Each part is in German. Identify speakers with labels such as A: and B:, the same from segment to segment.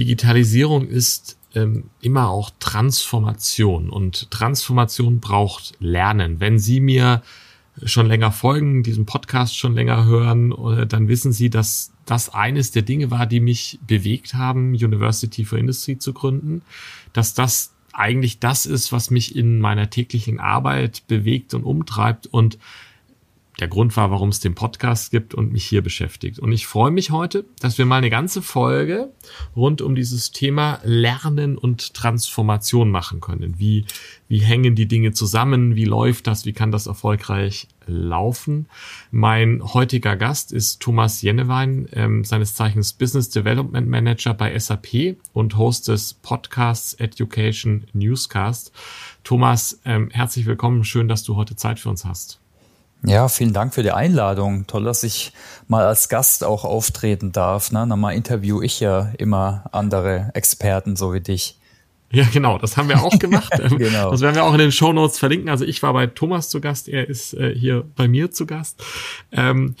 A: Digitalisierung ist ähm, immer auch Transformation und Transformation braucht Lernen. Wenn Sie mir schon länger folgen, diesen Podcast schon länger hören, äh, dann wissen Sie, dass das eines der Dinge war, die mich bewegt haben, University for Industry zu gründen, dass das eigentlich das ist, was mich in meiner täglichen Arbeit bewegt und umtreibt und der Grund war, warum es den Podcast gibt und mich hier beschäftigt. Und ich freue mich heute, dass wir mal eine ganze Folge rund um dieses Thema Lernen und Transformation machen können. Wie, wie hängen die Dinge zusammen? Wie läuft das? Wie kann das erfolgreich laufen? Mein heutiger Gast ist Thomas Jennewein, ähm, seines Zeichens Business Development Manager bei SAP und Host des Podcasts Education Newscast. Thomas, ähm, herzlich willkommen. Schön, dass du heute Zeit für uns hast.
B: Ja, vielen Dank für die Einladung. Toll, dass ich mal als Gast auch auftreten darf. Ne? Normal interview ich ja immer andere Experten, so wie dich.
A: Ja, genau, das haben wir auch gemacht. genau. Das werden wir auch in den Show Notes verlinken. Also ich war bei Thomas zu Gast, er ist äh, hier bei mir zu Gast. Ähm,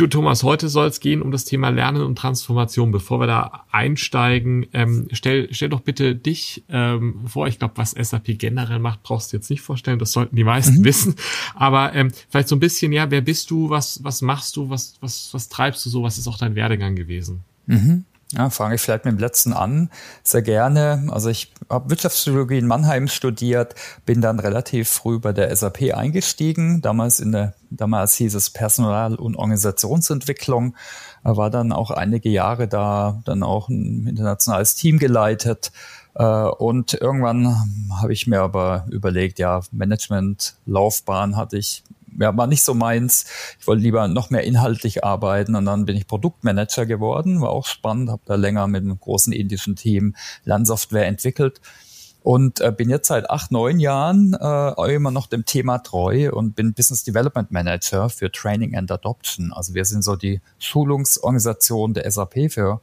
A: Du Thomas, heute soll es gehen um das Thema Lernen und Transformation. Bevor wir da einsteigen, ähm, stell, stell doch bitte dich ähm, vor. Ich glaube, was SAP generell macht, brauchst du jetzt nicht vorstellen. Das sollten die meisten mhm. wissen. Aber ähm, vielleicht so ein bisschen, ja, wer bist du? Was, was machst du? Was, was, was treibst du so? Was ist auch dein Werdegang gewesen?
B: Mhm. Ja, fange ich vielleicht mit dem letzten an. Sehr gerne. Also ich habe Wirtschaftspsychologie in Mannheim studiert, bin dann relativ früh bei der SAP eingestiegen. Damals in der, damals hieß es Personal- und Organisationsentwicklung. War dann auch einige Jahre da, dann auch ein internationales Team geleitet. Äh, und irgendwann habe ich mir aber überlegt, ja, Management, Laufbahn hatte ich ja, war nicht so meins. Ich wollte lieber noch mehr inhaltlich arbeiten und dann bin ich Produktmanager geworden, war auch spannend, habe da länger mit einem großen indischen Team Lernsoftware entwickelt und äh, bin jetzt seit acht, neun Jahren äh, immer noch dem Thema treu und bin Business Development Manager für Training and Adoption. Also wir sind so die Schulungsorganisation der SAP für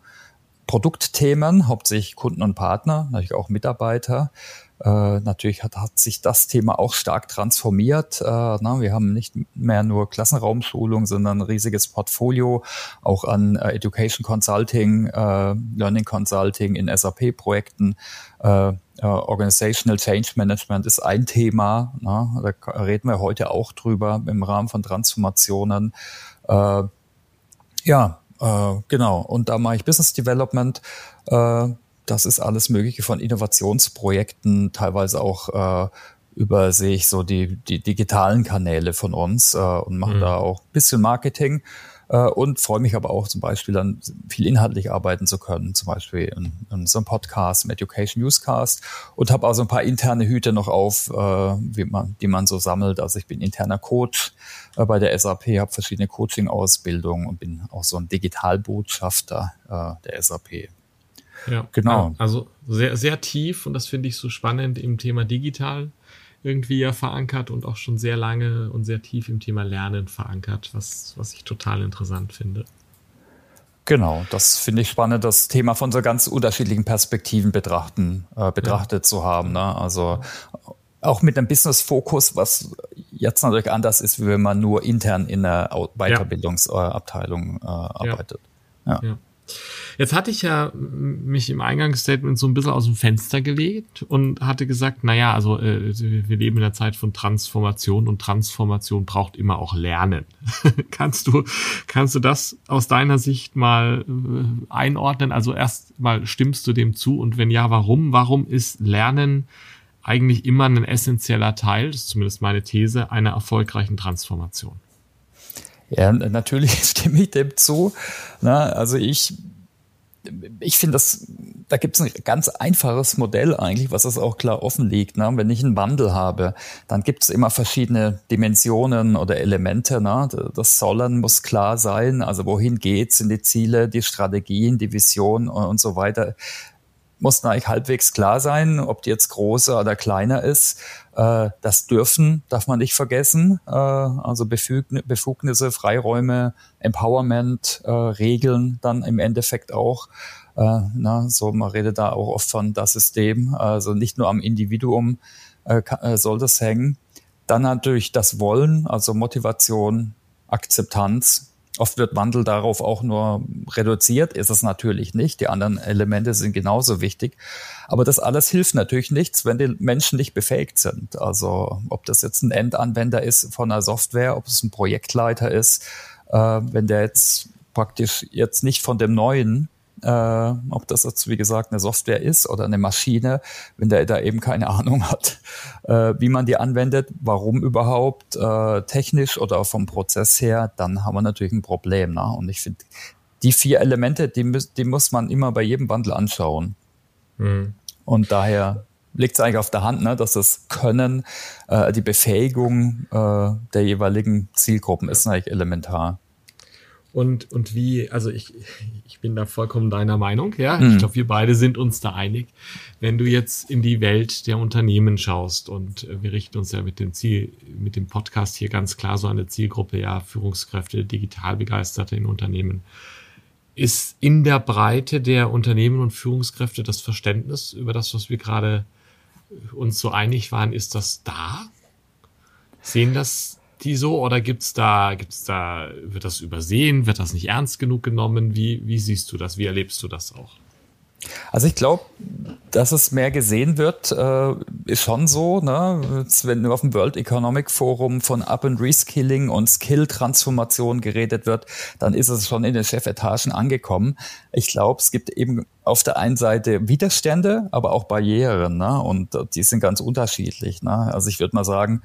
B: Produktthemen, hauptsächlich Kunden und Partner, natürlich auch Mitarbeiter. Äh, natürlich hat, hat sich das Thema auch stark transformiert. Äh, na, wir haben nicht mehr nur Klassenraumschulung, sondern ein riesiges Portfolio auch an äh, Education Consulting, äh, Learning Consulting in SAP-Projekten. Äh, äh, Organizational Change Management ist ein Thema. Na, da reden wir heute auch drüber im Rahmen von Transformationen. Äh, ja, äh, genau. Und da mache ich Business Development. Äh, das ist alles Mögliche von Innovationsprojekten, teilweise auch äh, übersehe ich so die, die digitalen Kanäle von uns äh, und mache mhm. da auch bisschen Marketing und freue mich aber auch zum Beispiel dann viel inhaltlich arbeiten zu können, zum Beispiel in, in so einem Podcast, im Education Newscast und habe also ein paar interne Hüte noch auf, äh, wie man, die man so sammelt. Also ich bin interner Coach äh, bei der SAP, habe verschiedene Coaching-Ausbildungen und bin auch so ein Digitalbotschafter äh, der SAP.
A: Ja, genau. Also sehr, sehr tief und das finde ich so spannend im Thema digital irgendwie ja verankert und auch schon sehr lange und sehr tief im Thema Lernen verankert, was, was ich total interessant finde.
B: Genau, das finde ich spannend, das Thema von so ganz unterschiedlichen Perspektiven betrachten, äh, betrachtet ja. zu haben. Ne? Also auch mit einem Business-Fokus, was jetzt natürlich anders ist, wie wenn man nur intern in einer Weiterbildungsabteilung äh, arbeitet.
A: Ja. ja. Jetzt hatte ich ja mich im Eingangsstatement so ein bisschen aus dem Fenster gelegt und hatte gesagt, na ja, also äh, wir leben in einer Zeit von Transformation und Transformation braucht immer auch Lernen. kannst du kannst du das aus deiner Sicht mal äh, einordnen? Also erst mal stimmst du dem zu und wenn ja, warum? Warum ist Lernen eigentlich immer ein essentieller Teil, das ist zumindest meine These, einer erfolgreichen Transformation?
B: Ja, natürlich stimme ich dem zu. Na, also ich, ich finde das, da gibt es ein ganz einfaches Modell eigentlich, was das auch klar offenlegt. Ne? Wenn ich einen Wandel habe, dann gibt es immer verschiedene Dimensionen oder Elemente. Ne? Das Sollen muss klar sein, also wohin geht's, sind die Ziele, die Strategien, die Vision und, und so weiter muss eigentlich halbwegs klar sein, ob die jetzt größer oder kleiner ist. Äh, das dürfen, darf man nicht vergessen. Äh, also Befugnisse, Freiräume, Empowerment, äh, Regeln dann im Endeffekt auch. Äh, na, so man redet da auch oft von das System. Also nicht nur am Individuum äh, äh, soll das hängen. Dann natürlich das Wollen, also Motivation, Akzeptanz, Oft wird Wandel darauf auch nur reduziert, ist es natürlich nicht. Die anderen Elemente sind genauso wichtig. Aber das alles hilft natürlich nichts, wenn die Menschen nicht befähigt sind. Also ob das jetzt ein Endanwender ist von einer Software, ob es ein Projektleiter ist, äh, wenn der jetzt praktisch jetzt nicht von dem Neuen äh, ob das jetzt wie gesagt eine Software ist oder eine Maschine, wenn der da eben keine Ahnung hat, äh, wie man die anwendet, warum überhaupt, äh, technisch oder vom Prozess her, dann haben wir natürlich ein Problem. Ne? Und ich finde, die vier Elemente, die, die muss man immer bei jedem Wandel anschauen. Mhm. Und daher liegt es eigentlich auf der Hand, ne, dass das Können, äh, die Befähigung äh, der jeweiligen Zielgruppen ist eigentlich elementar.
A: Und, und wie, also ich, ich bin da vollkommen deiner Meinung, ja. Mhm. Ich glaube, wir beide sind uns da einig. Wenn du jetzt in die Welt der Unternehmen schaust und äh, wir richten uns ja mit dem Ziel, mit dem Podcast hier ganz klar so eine Zielgruppe, ja, Führungskräfte, digital begeisterte in Unternehmen. Ist in der Breite der Unternehmen und Führungskräfte das Verständnis über das, was wir gerade äh, uns so einig waren, ist das da? Sehen das die so oder gibt's da, gibt's da, wird das übersehen, wird das nicht ernst genug genommen? Wie, wie siehst du das? Wie erlebst du das auch?
B: Also ich glaube, dass es mehr gesehen wird, äh, ist schon so. Ne? Wenn auf dem World Economic Forum von Up and Reskilling und Skill-Transformation geredet wird, dann ist es schon in den Chefetagen angekommen. Ich glaube, es gibt eben auf der einen Seite Widerstände, aber auch Barrieren. Ne? Und die sind ganz unterschiedlich. Ne? Also ich würde mal sagen,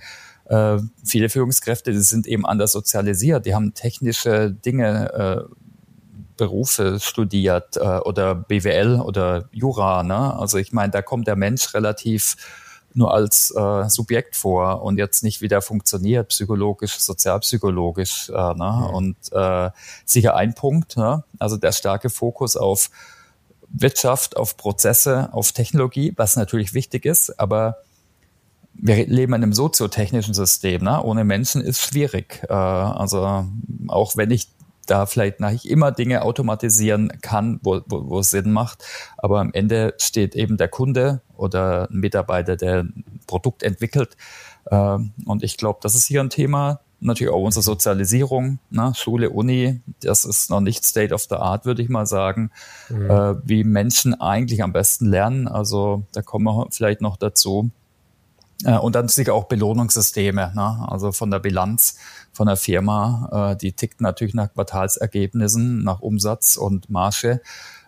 B: äh, viele Führungskräfte, die sind eben anders sozialisiert, die haben technische Dinge, äh, Berufe studiert äh, oder BWL oder Jura. Ne? Also ich meine, da kommt der Mensch relativ nur als äh, Subjekt vor und jetzt nicht, wie der funktioniert, psychologisch, sozialpsychologisch. Äh, ne? Mhm. Und äh, sicher ein Punkt, ne? also der starke Fokus auf Wirtschaft, auf Prozesse, auf Technologie, was natürlich wichtig ist, aber wir leben in einem soziotechnischen System. Ne? Ohne Menschen ist schwierig. Äh, also auch wenn ich da vielleicht nicht immer Dinge automatisieren kann, wo, wo, wo es Sinn macht. Aber am Ende steht eben der Kunde oder ein Mitarbeiter, der ein Produkt entwickelt. Äh, und ich glaube, das ist hier ein Thema. Natürlich auch unsere Sozialisierung, ne? Schule, Uni, das ist noch nicht State of the Art, würde ich mal sagen, mhm. äh, wie Menschen eigentlich am besten lernen. Also da kommen wir vielleicht noch dazu. Äh, und dann sicher auch Belohnungssysteme, ne? also von der Bilanz von der Firma, äh, die tickt natürlich nach Quartalsergebnissen, nach Umsatz und Marge.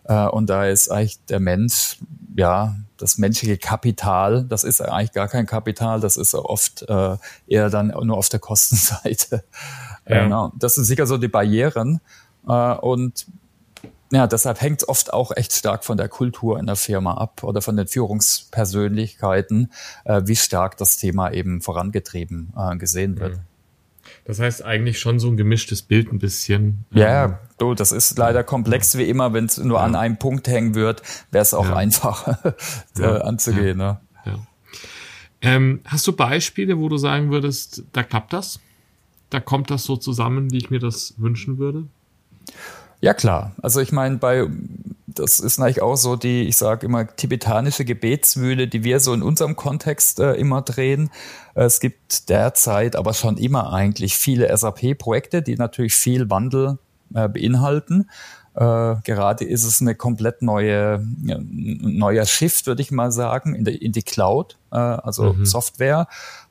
B: Äh, und da ist eigentlich der Mensch, ja, das menschliche Kapital, das ist eigentlich gar kein Kapital, das ist oft äh, eher dann nur auf der Kostenseite. Ja. Genau. Das sind sicher so die Barrieren. Äh, und ja, deshalb hängt es oft auch echt stark von der Kultur in der Firma ab oder von den Führungspersönlichkeiten, äh, wie stark das Thema eben vorangetrieben äh, gesehen wird. Mhm.
A: Das heißt eigentlich schon so ein gemischtes Bild ein bisschen.
B: Ja, ähm, du, das ist leider komplex wie immer. Wenn es nur ja. an einem Punkt hängen wird, wäre es auch ja. einfacher ja. anzugehen. Ne?
A: Ähm, hast du Beispiele, wo du sagen würdest, da klappt das? Da kommt das so zusammen, wie ich mir das wünschen würde?
B: Ja, klar. Also ich meine, bei das ist eigentlich auch so die, ich sage immer, tibetanische Gebetsmühle, die wir so in unserem Kontext äh, immer drehen. Es gibt derzeit aber schon immer eigentlich viele SAP-Projekte, die natürlich viel Wandel äh, beinhalten. Äh, gerade ist es eine komplett neue, ja, neuer Shift, würde ich mal sagen, in, die, in die Cloud, äh, also mhm. Software,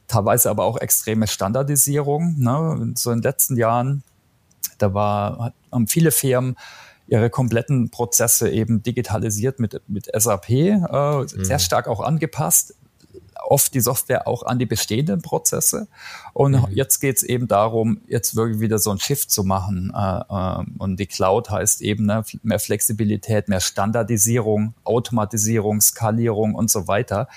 B: teilweise aber auch extreme Standardisierung. Ne? So in den letzten Jahren da war, haben viele Firmen ihre kompletten Prozesse eben digitalisiert mit, mit SAP, äh, mhm. sehr stark auch angepasst. Oft die Software auch an die bestehenden Prozesse. Und mhm. jetzt geht es eben darum, jetzt wirklich wieder so ein Shift zu machen. Äh, äh, und die Cloud heißt eben ne, mehr Flexibilität, mehr Standardisierung, Automatisierung, Skalierung und so weiter.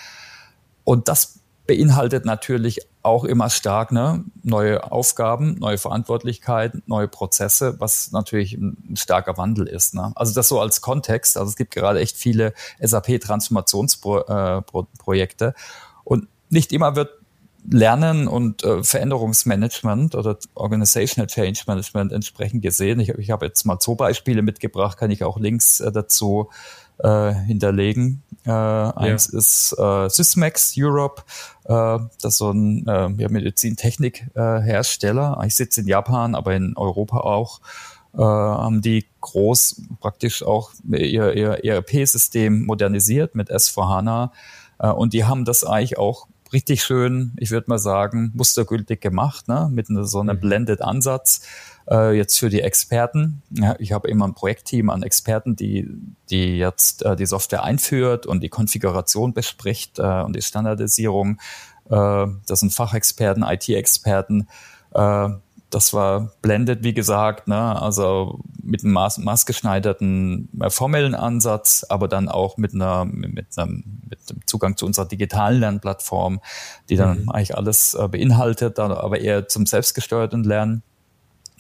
B: Und das beinhaltet natürlich auch immer stark ne, neue Aufgaben, neue Verantwortlichkeiten, neue Prozesse, was natürlich ein starker Wandel ist. Ne? Also das so als Kontext. Also es gibt gerade echt viele SAP-Transformationsprojekte äh, und nicht immer wird Lernen und äh, Veränderungsmanagement oder Organizational Change Management entsprechend gesehen. Ich, ich habe jetzt mal zwei Beispiele mitgebracht, kann ich auch Links äh, dazu äh, hinterlegen. Äh, ja. Eins ist äh, Sysmex Europe, äh, das ist so ein äh, ja, Medizintechnik-Hersteller. Äh, ich sitze in Japan, aber in Europa auch. Äh, haben die groß praktisch auch ihr, ihr ERP-System modernisiert mit S4HANA. Äh, und die haben das eigentlich auch richtig schön, ich würde mal sagen, mustergültig gemacht, ne? mit so einem mhm. Blended-Ansatz äh, jetzt für die Experten. Ja, ich habe immer ein Projektteam an Experten, die, die jetzt äh, die Software einführt und die Konfiguration bespricht äh, und die Standardisierung. Äh, das sind Fachexperten, IT-Experten. Äh, das war blended, wie gesagt, ne? also mit einem maß, maßgeschneiderten äh, formellen Ansatz, aber dann auch mit einer mit einem, mit einem Zugang zu unserer digitalen Lernplattform, die dann mhm. eigentlich alles äh, beinhaltet, aber eher zum selbstgesteuerten Lernen.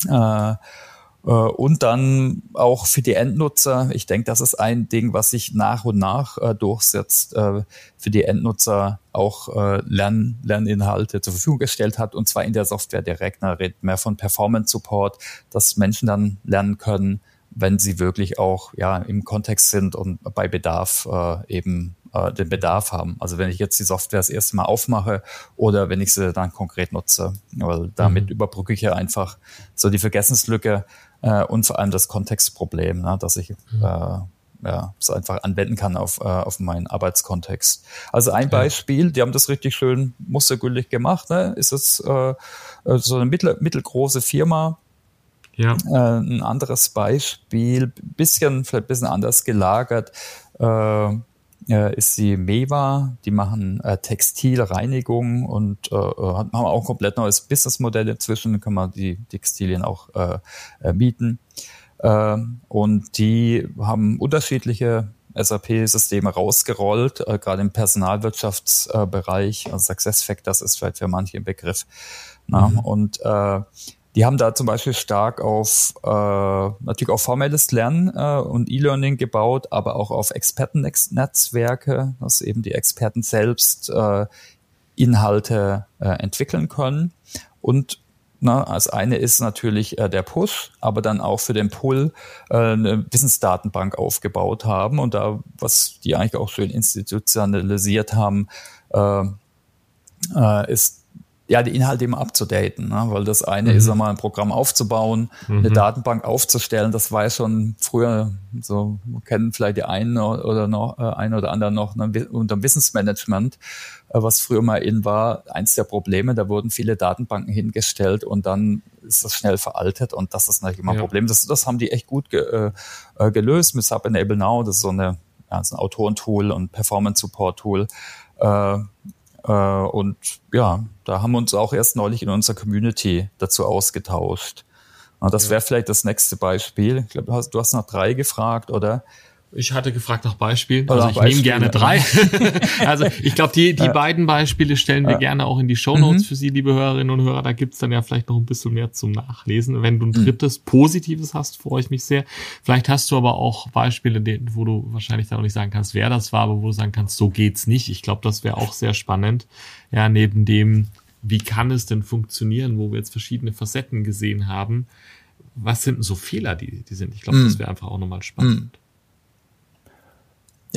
B: Äh, äh, und dann auch für die Endnutzer, ich denke, das ist ein Ding, was sich nach und nach äh, durchsetzt, für die Endnutzer auch Lern Lerninhalte zur Verfügung gestellt hat, und zwar in der Software direkt. Man redet mehr von Performance Support, dass Menschen dann lernen können, wenn sie wirklich auch ja im Kontext sind und bei Bedarf eben äh, den Bedarf haben. Also wenn ich jetzt die Software das erste Mal aufmache oder wenn ich sie dann konkret nutze, weil damit mhm. überbrücke ich ja einfach so die Vergessenslücke äh, und vor allem das Kontextproblem, ne, dass ich mhm. äh, ja, es einfach anwenden kann auf, äh, auf meinen Arbeitskontext. Also ein Beispiel, die haben das richtig schön mustergültig gemacht, ne? ist es äh, so eine mittel, mittelgroße Firma, ja. Äh, ein anderes Beispiel, bisschen, vielleicht ein bisschen anders gelagert, äh, äh, ist die Meva, die machen äh, Textilreinigung und äh, äh haben auch ein komplett neues Businessmodell inzwischen, da kann man die Textilien auch äh, äh, mieten. Äh, und die haben unterschiedliche SAP-Systeme rausgerollt, äh, gerade im Personalwirtschaftsbereich. Äh, also SuccessFactors ist vielleicht für manche ein Begriff. Na? Mhm. Und äh, die haben da zum Beispiel stark auf äh, natürlich auf formelles Lernen äh, und E-Learning gebaut, aber auch auf Expertennetzwerke, dass eben die Experten selbst äh, Inhalte äh, entwickeln können. Und na, als eine ist natürlich äh, der Push, aber dann auch für den Pull äh, eine Wissensdatenbank aufgebaut haben und da, was die eigentlich auch schön institutionalisiert haben, äh, äh, ist ja, die Inhalte immer abzudaten, ne? weil das eine mhm. ist einmal ein Programm aufzubauen, mhm. eine Datenbank aufzustellen, das war ja schon früher, so kennen vielleicht die einen oder noch, äh, ein oder anderen noch ne, unter Wissensmanagement, äh, was früher mal in war, eins der Probleme, da wurden viele Datenbanken hingestellt und dann ist das schnell veraltet und das ist natürlich immer ein ja. Problem. Das, das haben die echt gut ge, äh, äh gelöst mit Sub Enable Now, das ist so eine, ja, so ein Autorentool und Performance Support Tool. Äh, und ja, da haben wir uns auch erst neulich in unserer Community dazu ausgetauscht. Und das wäre vielleicht das nächste Beispiel. Ich glaube, du hast, du hast nach drei gefragt, oder?
A: Ich hatte gefragt nach Beispielen. Also ich nehme gerne drei. also ich glaube, die, die ja. beiden Beispiele stellen wir ja. gerne auch in die Show Notes mhm. für Sie, liebe Hörerinnen und Hörer. Da gibt's dann ja vielleicht noch ein bisschen mehr zum Nachlesen. Wenn du ein mhm. drittes, mhm. positives hast, freue ich mich sehr. Vielleicht hast du aber auch Beispiele, wo du wahrscheinlich dann auch nicht sagen kannst, wer das war, aber wo du sagen kannst, so geht's nicht. Ich glaube, das wäre auch sehr spannend. Ja, neben dem, wie kann es denn funktionieren, wo wir jetzt verschiedene Facetten gesehen haben. Was sind denn so Fehler, die, die sind? Ich glaube, mhm. das wäre einfach auch nochmal spannend.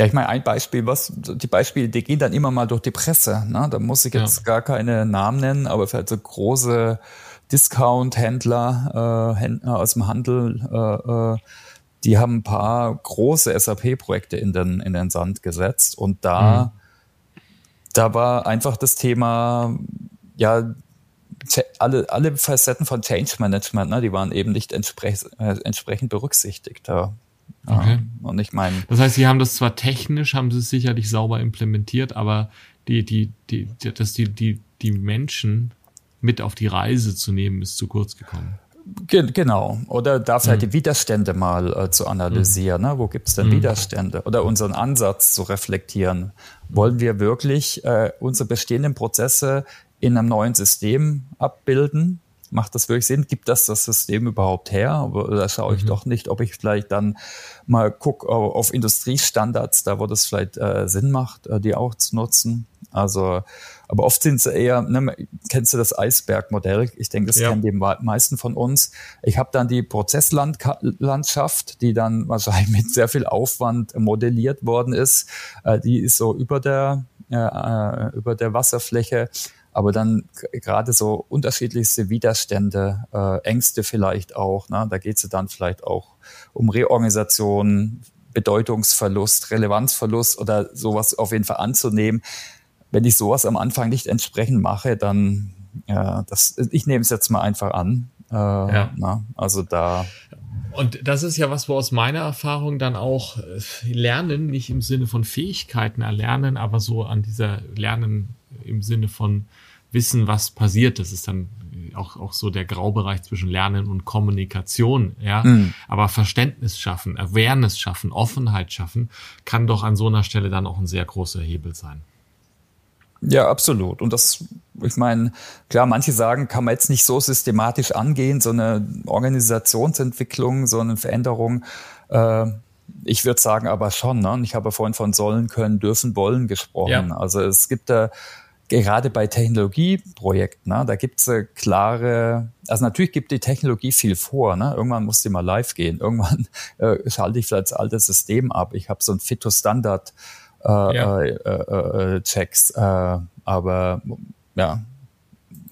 B: Ja, ich meine, ein Beispiel, was, die Beispiele, die gehen dann immer mal durch die Presse. Ne? Da muss ich jetzt ja. gar keine Namen nennen, aber vielleicht so große Discount-Händler äh, Händler aus dem Handel, äh, äh, die haben ein paar große SAP-Projekte in den, in den Sand gesetzt. Und da, mhm. da war einfach das Thema, ja, alle, alle Facetten von Change Management, ne, die waren eben nicht entsprech, äh, entsprechend berücksichtigt. Da
A: Okay. Und ich meine. Das heißt, sie haben das zwar technisch, haben sie es sicherlich sauber implementiert, aber die, die, die, dass die, die, die Menschen mit auf die Reise zu nehmen, ist zu kurz gekommen.
B: genau. Oder da vielleicht mhm. die Widerstände mal äh, zu analysieren. Mhm. Ne? Wo gibt es denn mhm. Widerstände? Oder unseren Ansatz zu reflektieren. Wollen wir wirklich äh, unsere bestehenden Prozesse in einem neuen System abbilden? Macht das wirklich Sinn? Gibt das das System überhaupt her? Da schaue ich mhm. doch nicht, ob ich vielleicht dann mal gucke auf Industriestandards, da wo das vielleicht äh, Sinn macht, äh, die auch zu nutzen. Also, aber oft sind es eher, ne, kennst du das Eisbergmodell? Ich denke, das ja. kennen die meisten von uns. Ich habe dann die Prozesslandschaft, die dann wahrscheinlich mit sehr viel Aufwand modelliert worden ist. Äh, die ist so über der, äh, äh über der Wasserfläche aber dann gerade so unterschiedlichste Widerstände, äh, Ängste vielleicht auch. Ne? Da geht es dann vielleicht auch um Reorganisation, Bedeutungsverlust, Relevanzverlust oder sowas auf jeden Fall anzunehmen. Wenn ich sowas am Anfang nicht entsprechend mache, dann ja, das, ich nehme es jetzt mal einfach an. Äh, ja. na, also da.
A: Und das ist ja was, wo aus meiner Erfahrung dann auch äh, Lernen, nicht im Sinne von Fähigkeiten erlernen, aber so an dieser Lernen im Sinne von wissen, was passiert. Das ist dann auch, auch so der Graubereich zwischen Lernen und Kommunikation, ja. Mhm. Aber Verständnis schaffen, Awareness schaffen, Offenheit schaffen, kann doch an so einer Stelle dann auch ein sehr großer Hebel sein.
B: Ja, absolut. Und das, ich meine, klar, manche sagen, kann man jetzt nicht so systematisch angehen, so eine Organisationsentwicklung, so eine Veränderung. Äh, ich würde sagen, aber schon. Ne? Ich habe vorhin von sollen, können, dürfen, wollen gesprochen. Ja. Also es gibt da gerade bei Technologieprojekten, ne, da gibt es äh, klare, also natürlich gibt die Technologie viel vor. Ne? Irgendwann muss die mal live gehen. Irgendwann äh, schalte ich vielleicht das alte System ab. Ich habe so ein Fito-Standard äh, ja. äh, äh, äh Checks. Äh, aber ja,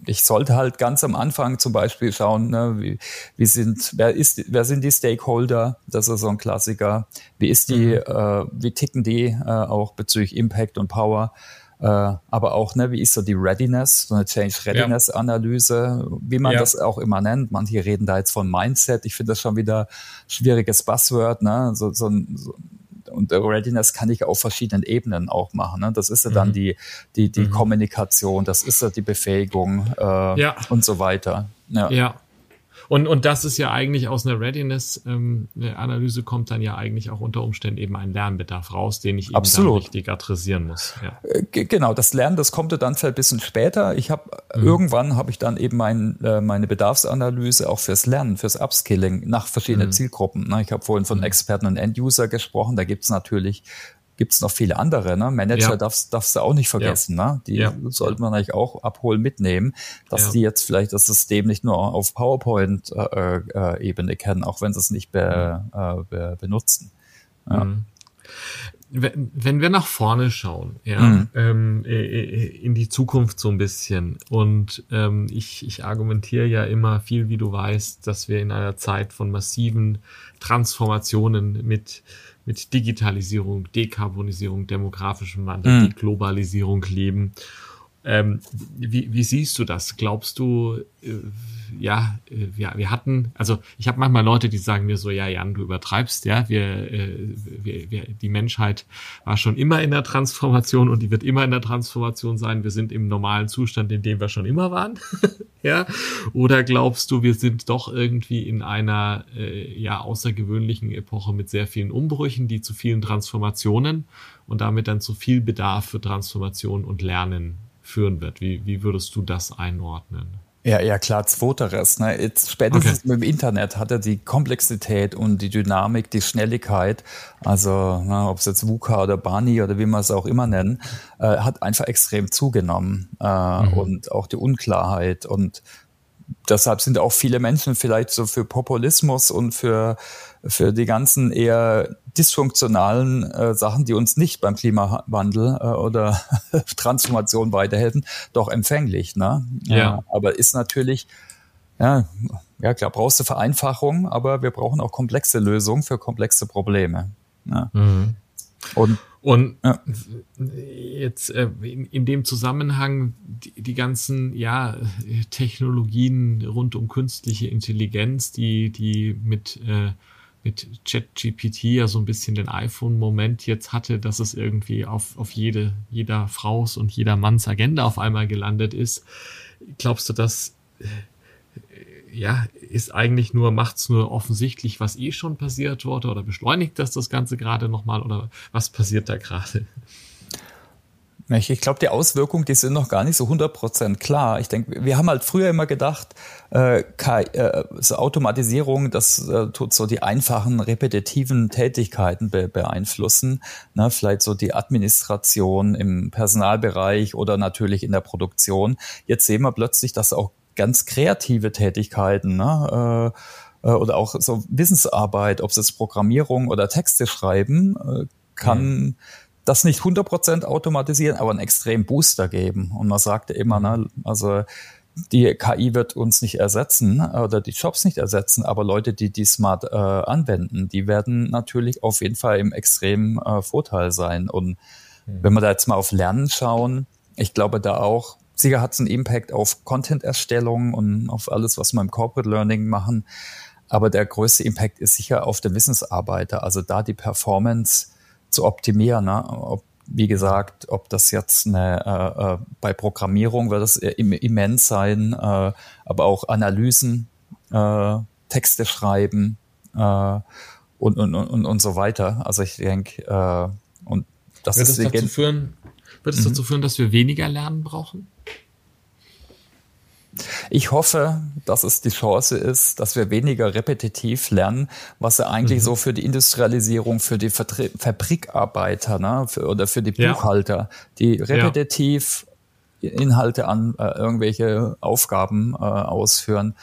B: ich sollte halt ganz am Anfang zum Beispiel schauen, ne, wie, wie sind, wer ist, wer sind die Stakeholder? Das ist so ein Klassiker. Wie ist die, mhm. äh, wie ticken die äh, auch bezüglich Impact und Power? Äh, aber auch, ne, wie ist so die Readiness, so eine Change Readiness Analyse, wie man ja. das auch immer nennt. Manche reden da jetzt von Mindset. Ich finde das schon wieder schwieriges Buzzword, ne, so, so, so und Readiness kann ich auf verschiedenen Ebenen auch machen. Ne? Das ist ja dann mhm. die, die, die mhm. Kommunikation, das ist ja die Befähigung äh, ja. und so weiter.
A: Ja. ja. Und, und das ist ja eigentlich aus einer Readiness-Analyse ähm, kommt dann ja eigentlich auch unter Umständen eben ein Lernbedarf raus, den ich eben Absolut. dann richtig adressieren muss. Ja.
B: Äh, genau, das Lernen, das kommt dann vielleicht ein bisschen später. Ich habe mhm. irgendwann habe ich dann eben mein, äh, meine Bedarfsanalyse auch fürs Lernen, fürs Upskilling nach verschiedenen mhm. Zielgruppen. Ne? Ich habe vorhin von mhm. Experten und End-User gesprochen. Da gibt es natürlich gibt es noch viele andere. Ne? Manager ja. darfst, darfst du auch nicht vergessen. Ja. Ne? Die ja. sollte man eigentlich auch abholen, mitnehmen, dass die jetzt vielleicht das System nicht nur auf PowerPoint-Ebene äh, äh, kennen, auch wenn sie es nicht be, äh, be, benutzen. Ja. Mhm.
A: Wenn, wir nach vorne schauen, ja, mhm. ähm, äh, äh, in die Zukunft so ein bisschen und ähm, ich, ich argumentiere ja immer viel, wie du weißt, dass wir in einer Zeit von massiven Transformationen mit mit Digitalisierung, Dekarbonisierung, demografischem Wandel, mhm. Globalisierung leben. Ähm, wie, wie siehst du das? Glaubst du, äh, ja, äh, wir, wir hatten, also ich habe manchmal Leute, die sagen mir so, ja, Jan, du übertreibst, ja, wir, äh, wir, wir, die Menschheit war schon immer in der Transformation und die wird immer in der Transformation sein. Wir sind im normalen Zustand, in dem wir schon immer waren, ja. Oder glaubst du, wir sind doch irgendwie in einer äh, ja außergewöhnlichen Epoche mit sehr vielen Umbrüchen, die zu vielen Transformationen und damit dann zu viel Bedarf für Transformation und Lernen führen wird? Wie, wie würdest du das einordnen?
B: Ja, ja, klar, zweiteres. Ne? Jetzt spätestens okay. mit dem Internet hat er die Komplexität und die Dynamik, die Schnelligkeit, also na, ob es jetzt VUCA oder Bani oder wie man es auch immer nennen, äh, hat einfach extrem zugenommen. Äh, mhm. Und auch die Unklarheit und deshalb sind auch viele Menschen vielleicht so für Populismus und für, für die ganzen eher dysfunktionalen äh, Sachen, die uns nicht beim Klimawandel äh, oder Transformation weiterhelfen, doch empfänglich. Ne? Ja. ja. Aber ist natürlich, ja, ja klar, brauchst du Vereinfachung, aber wir brauchen auch komplexe Lösungen für komplexe Probleme. Ne? Mhm.
A: Und und ja. jetzt äh, in, in, dem Zusammenhang die, die, ganzen ja, Technologien rund um künstliche Intelligenz, die, die mit, äh, mit ChatGPT ja so ein bisschen den iPhone-Moment jetzt hatte, dass es irgendwie auf, auf jede, jeder Fraus und jeder Manns Agenda auf einmal gelandet ist. Glaubst du, dass ja, ist eigentlich nur, macht's nur offensichtlich, was eh schon passiert wurde oder beschleunigt das das Ganze gerade nochmal oder was passiert da gerade?
B: Ich glaube, die Auswirkungen, die sind noch gar nicht so 100% klar. Ich denke, wir haben halt früher immer gedacht, äh, äh, so Automatisierung, das äh, tut so die einfachen, repetitiven Tätigkeiten be beeinflussen. Ne? Vielleicht so die Administration im Personalbereich oder natürlich in der Produktion. Jetzt sehen wir plötzlich, dass auch ganz kreative Tätigkeiten, ne? äh, äh oder auch so Wissensarbeit, ob es jetzt Programmierung oder Texte schreiben, äh, kann mhm das nicht 100% automatisieren, aber einen extremen Booster geben. Und man sagte immer, ne, also die KI wird uns nicht ersetzen oder die Jobs nicht ersetzen, aber Leute, die die smart äh, anwenden, die werden natürlich auf jeden Fall im extremen äh, Vorteil sein. Und mhm. wenn wir da jetzt mal auf Lernen schauen, ich glaube da auch, sicher hat es einen Impact auf Content-Erstellung und auf alles, was wir im Corporate Learning machen. Aber der größte Impact ist sicher auf den Wissensarbeiter. Also da die Performance zu optimieren. Ne? Ob, wie gesagt, ob das jetzt eine, äh, äh bei Programmierung wird es immens sein, äh, aber auch Analysen, äh, Texte schreiben äh, und, und, und, und so weiter. Also ich denke, äh, und das
A: wird
B: ist
A: es dazu führen, wird es mhm. dazu führen, dass wir weniger lernen brauchen?
B: Ich hoffe, dass es die Chance ist, dass wir weniger repetitiv lernen, was ja eigentlich mhm. so für die Industrialisierung, für die Vertri Fabrikarbeiter ne, für, oder für die Buchhalter, ja. die repetitiv ja. Inhalte an äh, irgendwelche Aufgaben äh, ausführen.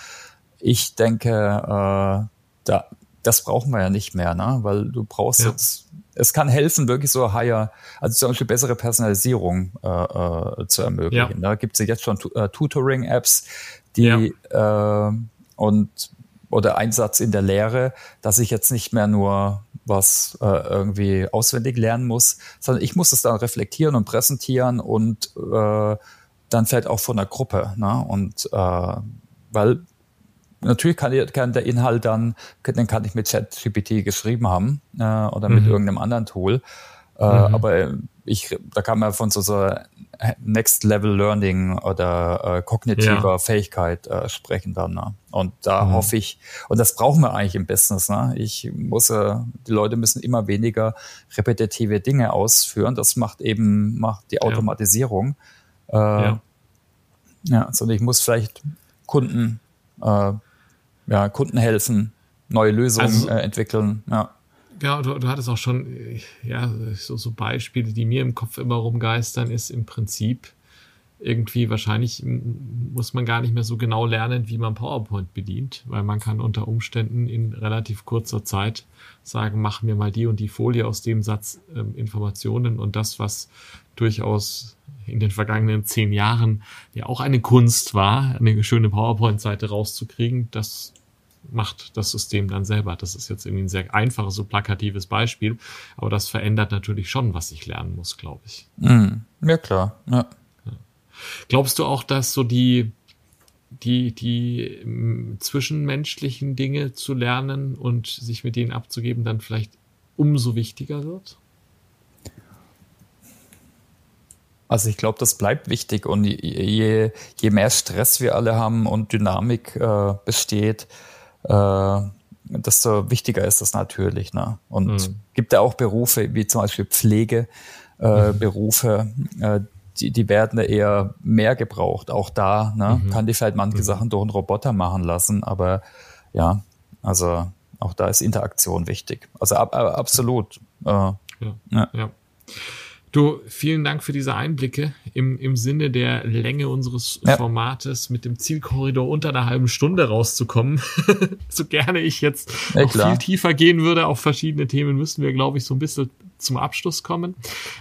B: Ich denke, äh, da, das brauchen wir ja nicht mehr, ne? weil du brauchst ja. jetzt es kann helfen, wirklich so higher, also zum Beispiel bessere Personalisierung äh, äh, zu ermöglichen. Ja. Da gibt es ja jetzt schon äh, Tutoring-Apps, die ja. äh, und oder Einsatz in der Lehre, dass ich jetzt nicht mehr nur was äh, irgendwie auswendig lernen muss, sondern ich muss es dann reflektieren und präsentieren und äh, dann vielleicht auch von der Gruppe. Ne? Und äh, weil natürlich kann, kann, der Inhalt dann, den kann ich mit ChatGPT geschrieben haben äh, oder mit mhm. irgendeinem anderen Tool. Äh, mhm. Aber ich, da kann man von so, so Next Level Learning oder äh, kognitiver ja. Fähigkeit äh, sprechen dann. Ne? Und da mhm. hoffe ich, und das brauchen wir eigentlich im Business. Ne? Ich muss, äh, die Leute müssen immer weniger repetitive Dinge ausführen. Das macht eben macht die Automatisierung. Ja, äh, ja. ja sondern ich muss vielleicht Kunden äh, ja, Kunden helfen, neue Lösungen also, äh, entwickeln. Ja.
A: Ja, du, du hattest auch schon, ja, so, so Beispiele, die mir im Kopf immer rumgeistern, ist im Prinzip irgendwie wahrscheinlich muss man gar nicht mehr so genau lernen, wie man PowerPoint bedient, weil man kann unter Umständen in relativ kurzer Zeit sagen, mach mir mal die und die Folie aus dem Satz ähm, Informationen und das, was durchaus in den vergangenen zehn Jahren ja auch eine Kunst war, eine schöne PowerPoint-Seite rauszukriegen, das macht das System dann selber. Das ist jetzt irgendwie ein sehr einfaches, so plakatives Beispiel, aber das verändert natürlich schon, was ich lernen muss, glaube ich.
B: Mm, ja, klar. Ja.
A: Glaubst du auch, dass so die, die, die m, zwischenmenschlichen Dinge zu lernen und sich mit denen abzugeben dann vielleicht umso wichtiger wird?
B: Also ich glaube, das bleibt wichtig und je, je mehr Stress wir alle haben und Dynamik äh, besteht, äh, desto wichtiger ist das natürlich. Ne? Und mhm. gibt ja auch Berufe wie zum Beispiel Pflegeberufe, äh, mhm. äh, die, die werden eher mehr gebraucht. Auch da ne? Mhm. kann die vielleicht manche mhm. Sachen durch einen Roboter machen lassen, aber ja, also auch da ist Interaktion wichtig. Also ab, absolut. Äh, ja.
A: ja. ja. Du, vielen Dank für diese Einblicke im, im Sinne der Länge unseres ja. Formates mit dem Zielkorridor unter einer halben Stunde rauszukommen. so gerne ich jetzt ja, noch viel tiefer gehen würde auf verschiedene Themen, müssten wir, glaube ich, so ein bisschen zum Abschluss kommen.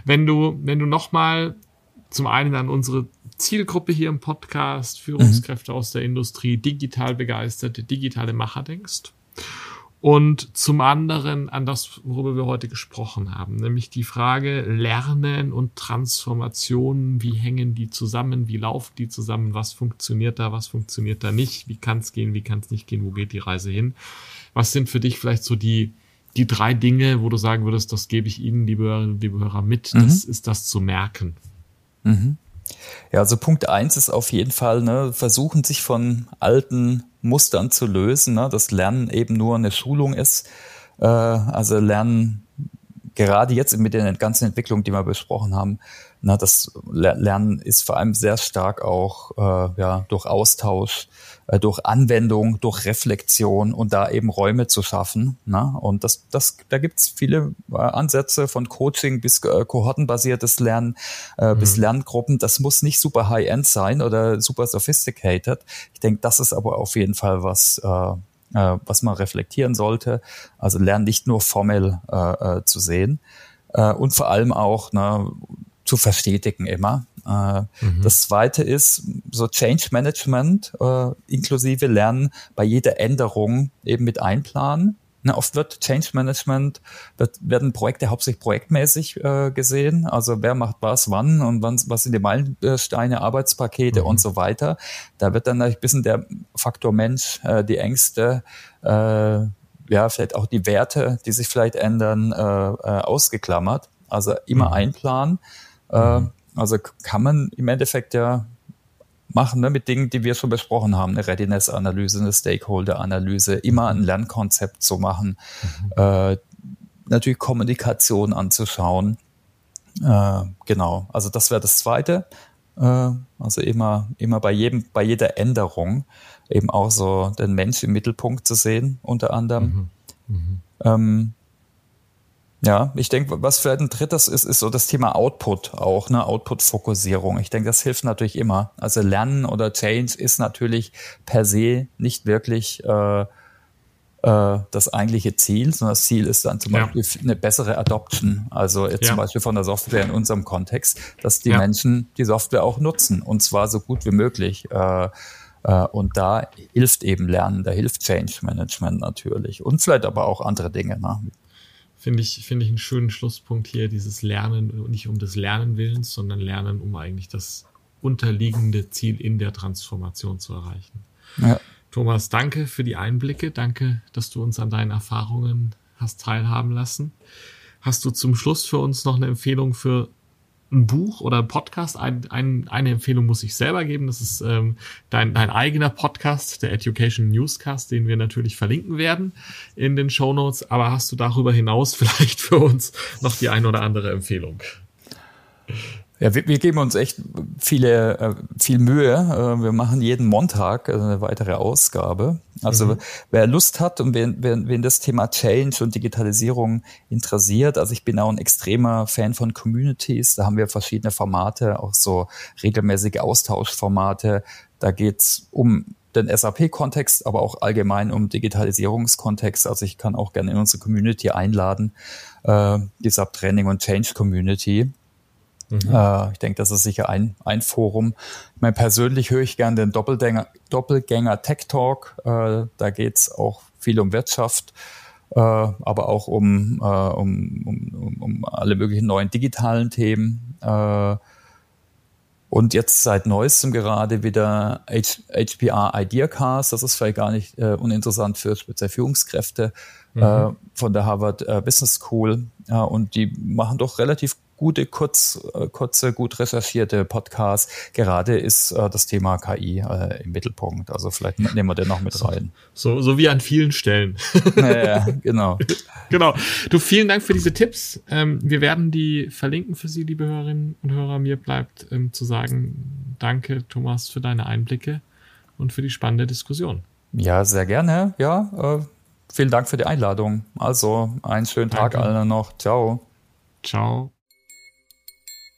A: Wenn du, wenn du nochmal zum einen an unsere Zielgruppe hier im Podcast, Führungskräfte mhm. aus der Industrie, digital begeisterte, digitale Macher denkst und zum anderen an das, worüber wir heute gesprochen haben, nämlich die Frage Lernen und Transformation, wie hängen die zusammen, wie laufen die zusammen, was funktioniert da, was funktioniert da nicht, wie kann es gehen, wie kann es nicht gehen, wo geht die Reise hin. Was sind für dich vielleicht so die, die drei Dinge, wo du sagen würdest, das gebe ich Ihnen, liebe Hörerinnen und liebe Hörer, mit, mhm. das ist das zu merken.
B: Mhm. Ja, also Punkt eins ist auf jeden Fall, ne, versuchen sich von alten Mustern zu lösen, ne, dass Lernen eben nur eine Schulung ist. Äh, also Lernen, gerade jetzt mit den ganzen Entwicklungen, die wir besprochen haben, na, das Lernen ist vor allem sehr stark auch äh, ja, durch Austausch, äh, durch Anwendung, durch Reflexion und da eben Räume zu schaffen. Na? Und das, das, da gibt's viele äh, Ansätze von Coaching bis äh, kohortenbasiertes Lernen, äh, mhm. bis Lerngruppen. Das muss nicht super high-end sein oder super sophisticated. Ich denke, das ist aber auf jeden Fall was, äh, äh, was man reflektieren sollte. Also Lernen nicht nur formell äh, äh, zu sehen. Äh, und vor allem auch, na, zu verstetigen immer. Äh, mhm. Das zweite ist so Change Management äh, inklusive Lernen bei jeder Änderung eben mit einplanen. Ne, oft wird Change Management, wird, werden Projekte hauptsächlich projektmäßig äh, gesehen. Also wer macht was wann und wann, was sind die Meilensteine, Arbeitspakete mhm. und so weiter. Da wird dann ein bisschen der Faktor Mensch, äh, die Ängste, äh, ja, vielleicht auch die Werte, die sich vielleicht ändern, äh, äh, ausgeklammert. Also immer mhm. einplanen. Äh, mhm. also kann man im Endeffekt ja machen ne, mit Dingen, die wir schon besprochen haben, eine Readiness-Analyse, eine Stakeholder-Analyse, immer ein Lernkonzept zu machen, mhm. äh, natürlich Kommunikation anzuschauen. Äh, genau, also das wäre das Zweite. Äh, also immer, immer bei jedem, bei jeder Änderung eben auch so den Mensch im Mittelpunkt zu sehen, unter anderem. Mhm. Mhm. Ähm, ja, ich denke, was vielleicht ein drittes ist, ist so das Thema Output auch, ne, Output-Fokussierung. Ich denke, das hilft natürlich immer. Also Lernen oder Change ist natürlich per se nicht wirklich äh, äh, das eigentliche Ziel, sondern das Ziel ist dann zum ja. Beispiel eine bessere Adoption. Also jetzt ja. zum Beispiel von der Software in unserem Kontext, dass die ja. Menschen die Software auch nutzen und zwar so gut wie möglich. Äh, äh und da hilft eben Lernen, da hilft Change Management natürlich und vielleicht aber auch andere Dinge. Ne?
A: Finde ich, finde ich einen schönen Schlusspunkt hier, dieses Lernen, nicht um des Lernen willens, sondern Lernen, um eigentlich das unterliegende Ziel in der Transformation zu erreichen. Ja. Thomas, danke für die Einblicke. Danke, dass du uns an deinen Erfahrungen hast teilhaben lassen. Hast du zum Schluss für uns noch eine Empfehlung für ein Buch oder ein Podcast. Ein, ein, eine Empfehlung muss ich selber geben. Das ist ähm, dein, dein eigener Podcast, der Education Newscast, den wir natürlich verlinken werden in den Show Notes. Aber hast du darüber hinaus vielleicht für uns noch die ein oder andere Empfehlung?
B: Ja, wir, wir geben uns echt viele, äh, viel Mühe. Äh, wir machen jeden Montag eine weitere Ausgabe. Also mhm. wer Lust hat und wen, wen, wen das Thema Change und Digitalisierung interessiert, also ich bin auch ein extremer Fan von Communities. Da haben wir verschiedene Formate, auch so regelmäßige Austauschformate. Da geht's um den SAP-Kontext, aber auch allgemein um Digitalisierungskontext. Also ich kann auch gerne in unsere Community einladen, äh, die Subtraining und Change Community. Mhm. Äh, ich denke, das ist sicher ein, ein Forum. Ich meine, persönlich höre ich gerne den Doppelgänger, Doppelgänger Tech Talk. Äh, da geht's auch viel um Wirtschaft, äh, aber auch um, um, um, um alle möglichen neuen digitalen Themen. Und jetzt seit neuestem gerade wieder HPR Ideacast. Das ist vielleicht gar nicht uninteressant für speziell Führungskräfte mhm. von der Harvard Business School. Und die machen doch relativ gute, kurz, äh, kurze, gut recherchierte Podcasts. Gerade ist äh, das Thema KI äh, im Mittelpunkt. Also vielleicht nehmen wir den noch mit rein.
A: So, so wie an vielen Stellen.
B: Ja, genau.
A: genau. Du, vielen Dank für diese Tipps. Ähm, wir werden die verlinken für Sie, liebe Hörerinnen und Hörer. Mir bleibt ähm, zu sagen, danke, Thomas, für deine Einblicke und für die spannende Diskussion.
B: Ja, sehr gerne. Ja, äh, vielen Dank für die Einladung. Also, einen schönen danke. Tag allen noch. Ciao.
A: Ciao.